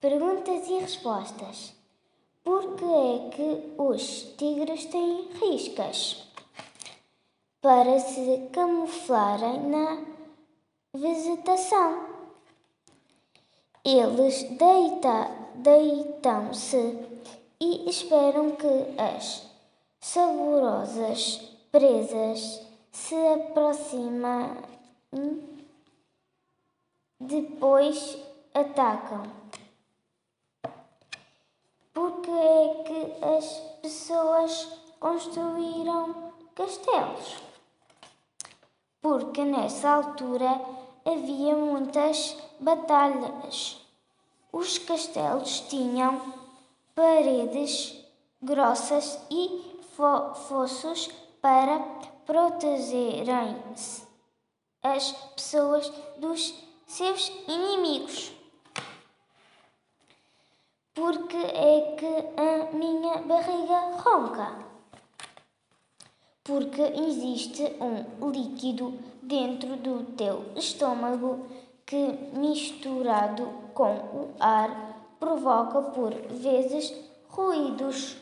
Perguntas e respostas. Por que é que os tigres têm riscas? Para se camuflarem na vegetação. Eles deita, deitam-se e esperam que as saborosas presas se aproximem, depois atacam. Porque é que as pessoas construíram castelos? Porque nessa altura havia muitas batalhas. Os castelos tinham paredes grossas e fossos para protegerem as pessoas dos seus inimigos. Porque é que a minha barriga ronca? Porque existe um líquido dentro do teu estômago que, misturado com o ar, provoca por vezes ruídos.